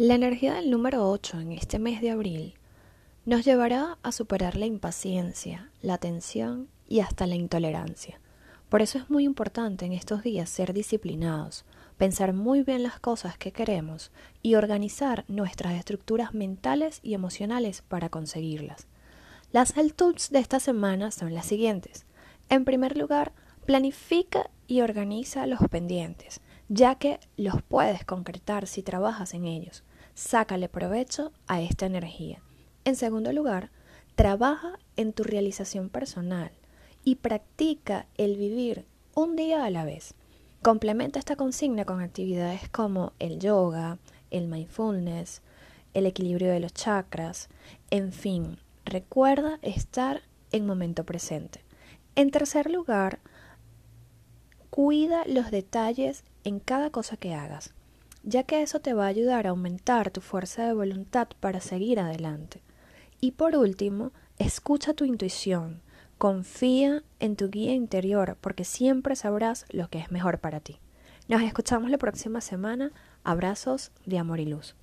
La energía del número 8 en este mes de abril nos llevará a superar la impaciencia, la tensión y hasta la intolerancia. Por eso es muy importante en estos días ser disciplinados, pensar muy bien las cosas que queremos y organizar nuestras estructuras mentales y emocionales para conseguirlas. Las health de esta semana son las siguientes. En primer lugar, planifica y organiza los pendientes, ya que los puedes concretar si trabajas en ellos. Sácale provecho a esta energía. En segundo lugar, trabaja en tu realización personal y practica el vivir un día a la vez. Complementa esta consigna con actividades como el yoga, el mindfulness, el equilibrio de los chakras, en fin, recuerda estar en momento presente. En tercer lugar, cuida los detalles en cada cosa que hagas ya que eso te va a ayudar a aumentar tu fuerza de voluntad para seguir adelante. Y por último, escucha tu intuición, confía en tu guía interior, porque siempre sabrás lo que es mejor para ti. Nos escuchamos la próxima semana. Abrazos de amor y luz.